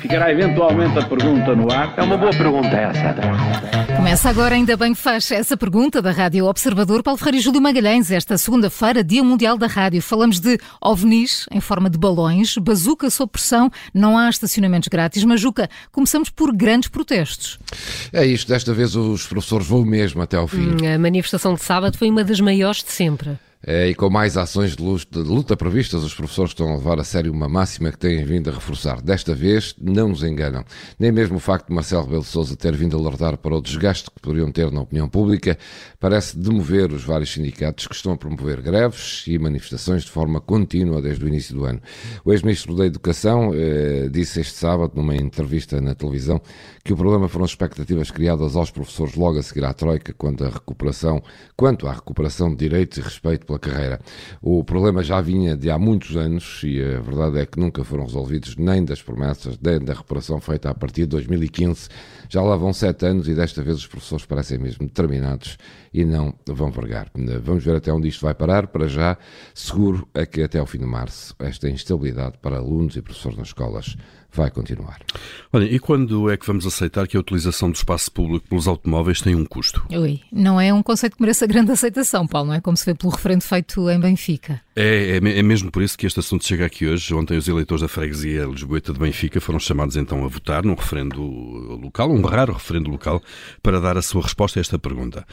Ficará eventualmente a pergunta no ar. É uma boa pergunta essa. Começa agora, ainda bem que faz essa pergunta da Rádio Observador. Paulo Ferreira e Júlio Magalhães, esta segunda-feira, Dia Mundial da Rádio. Falamos de ovnis em forma de balões, bazuca sob pressão, não há estacionamentos grátis. Mas, Juca, começamos por grandes protestos. É isto, desta vez os professores vão mesmo até ao fim. A manifestação de sábado foi uma das maiores de sempre. É, e com mais ações de luta, previstas, os professores estão a levar a sério uma máxima que têm vindo a reforçar. Desta vez, não nos enganam. Nem mesmo o facto de Marcelo Rebelo Sousa ter vindo alertar para o desgaste que poderiam ter na opinião pública parece demover os vários sindicatos que estão a promover greves e manifestações de forma contínua desde o início do ano. O ex-ministro da Educação eh, disse este sábado, numa entrevista na televisão, que o problema foram as expectativas criadas aos professores logo a seguir à Troika quanto à recuperação, quanto à recuperação de direitos e respeito pela carreira. O problema já vinha de há muitos anos e a verdade é que nunca foram resolvidos nem das promessas, nem da reparação feita a partir de 2015. Já lá vão sete anos e desta vez os professores parecem mesmo determinados e não vão vergar. Vamos ver até onde isto vai parar. Para já, seguro é que até ao fim de março esta instabilidade para alunos e professores nas escolas vai continuar. Olha, e quando é que vamos aceitar que a utilização do espaço público pelos automóveis tem um custo? Ui, não é um conceito que mereça grande aceitação, Paulo, não é como se vê pelo referendo feito em Benfica. É, é, é, mesmo por isso que este assunto chega aqui hoje. Ontem os eleitores da freguesia Lisboeta de Benfica foram chamados então a votar num referendo local, um raro referendo local, para dar a sua resposta a esta pergunta.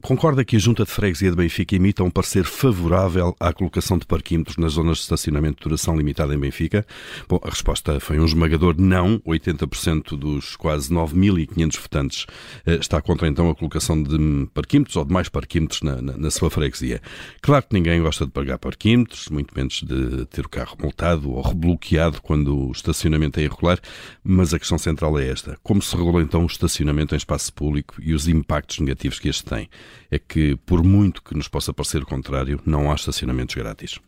Concorda que a Junta de Freguesia de Benfica emita um parecer favorável à colocação de parquímetros nas zonas de estacionamento de duração limitada em Benfica? Bom, a resposta foi um esmagador não. 80% dos quase 9.500 votantes eh, está contra então a colocação de parquímetros ou de mais parquímetros na, na, na sua freguesia. Claro que ninguém gosta de pagar parquímetros parquímetros, muito menos de ter o carro multado ou rebloqueado quando o estacionamento é irregular, mas a questão central é esta. Como se regula então o estacionamento em espaço público e os impactos negativos que este tem? É que, por muito que nos possa parecer o contrário, não há estacionamentos grátis.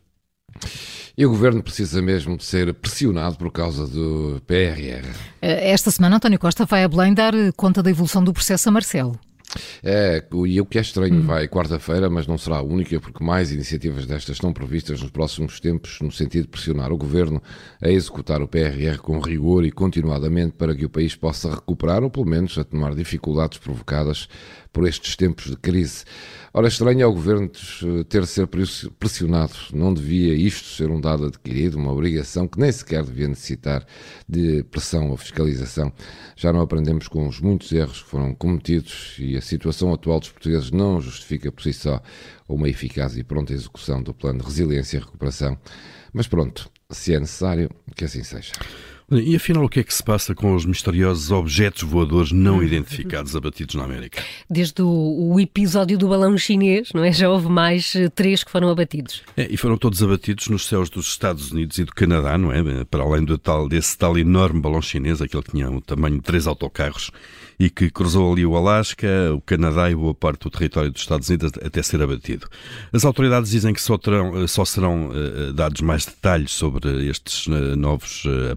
E o governo precisa mesmo de ser pressionado por causa do PRR. Esta semana, António Costa vai a Belém dar conta da evolução do processo a Marcelo. É, e o que é estranho, hum. vai quarta-feira, mas não será a única, porque mais iniciativas destas estão previstas nos próximos tempos, no sentido de pressionar o Governo a executar o PRR com rigor e continuadamente para que o país possa recuperar, ou pelo menos atenuar dificuldades provocadas por estes tempos de crise. Ora, estranho é o Governo ter de ser pressionado. Não devia isto ser um dado adquirido, uma obrigação que nem sequer devia necessitar de pressão ou fiscalização. Já não aprendemos com os muitos erros que foram cometidos e a situação atual dos portugueses não justifica por si só uma eficaz e pronta execução do plano de resiliência e recuperação. Mas pronto, se é necessário, que assim seja. E afinal, o que é que se passa com os misteriosos objetos voadores não identificados abatidos na América? Desde o, o episódio do balão chinês, não é? Já houve mais eh, três que foram abatidos. É, e foram todos abatidos nos céus dos Estados Unidos e do Canadá, não é? Para além do tal, desse tal enorme balão chinês, aquele que tinha o tamanho de três autocarros e que cruzou ali o Alasca, o Canadá e boa parte do território dos Estados Unidos até ser abatido. As autoridades dizem que só, terão, só serão uh, dados mais detalhes sobre estes novos uh,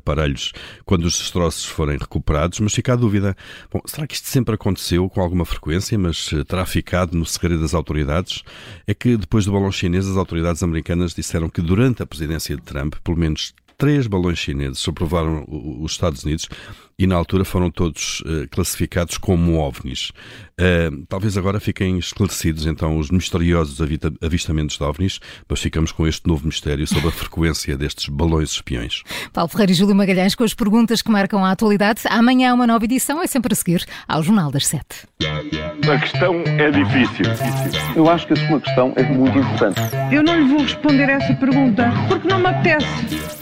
quando os destroços forem recuperados, mas fica a dúvida. Bom, será que isto sempre aconteceu com alguma frequência, mas terá ficado no segredo das autoridades? É que depois do balão chinês, as autoridades americanas disseram que durante a presidência de Trump, pelo menos três balões chineses sobrevoaram os Estados Unidos e na altura foram todos uh, classificados como ovnis. Uh, talvez agora fiquem esclarecidos então os misteriosos avistamentos de ovnis, mas ficamos com este novo mistério sobre a frequência destes balões espiões. Paulo Ferreira e Júlio Magalhães com as perguntas que marcam a atualidade. Amanhã há uma nova edição, é sempre a seguir ao Jornal das Sete. A questão é difícil. Eu acho que a sua questão é muito importante. Eu não lhe vou responder essa pergunta porque não me apetece.